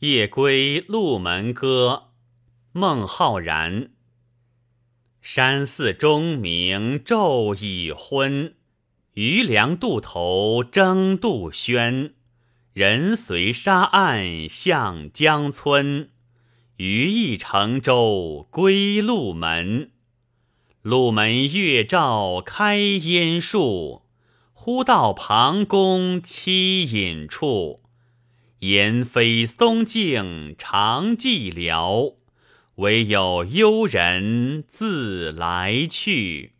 夜归鹿门歌，孟浩然。山寺钟鸣昼已昏，渔梁渡头争渡轩。人随沙岸向江村，余亦乘舟归鹿门。鹿门月照开烟树，忽到庞公栖隐处。言非松径长寂寥，唯有幽人自来去。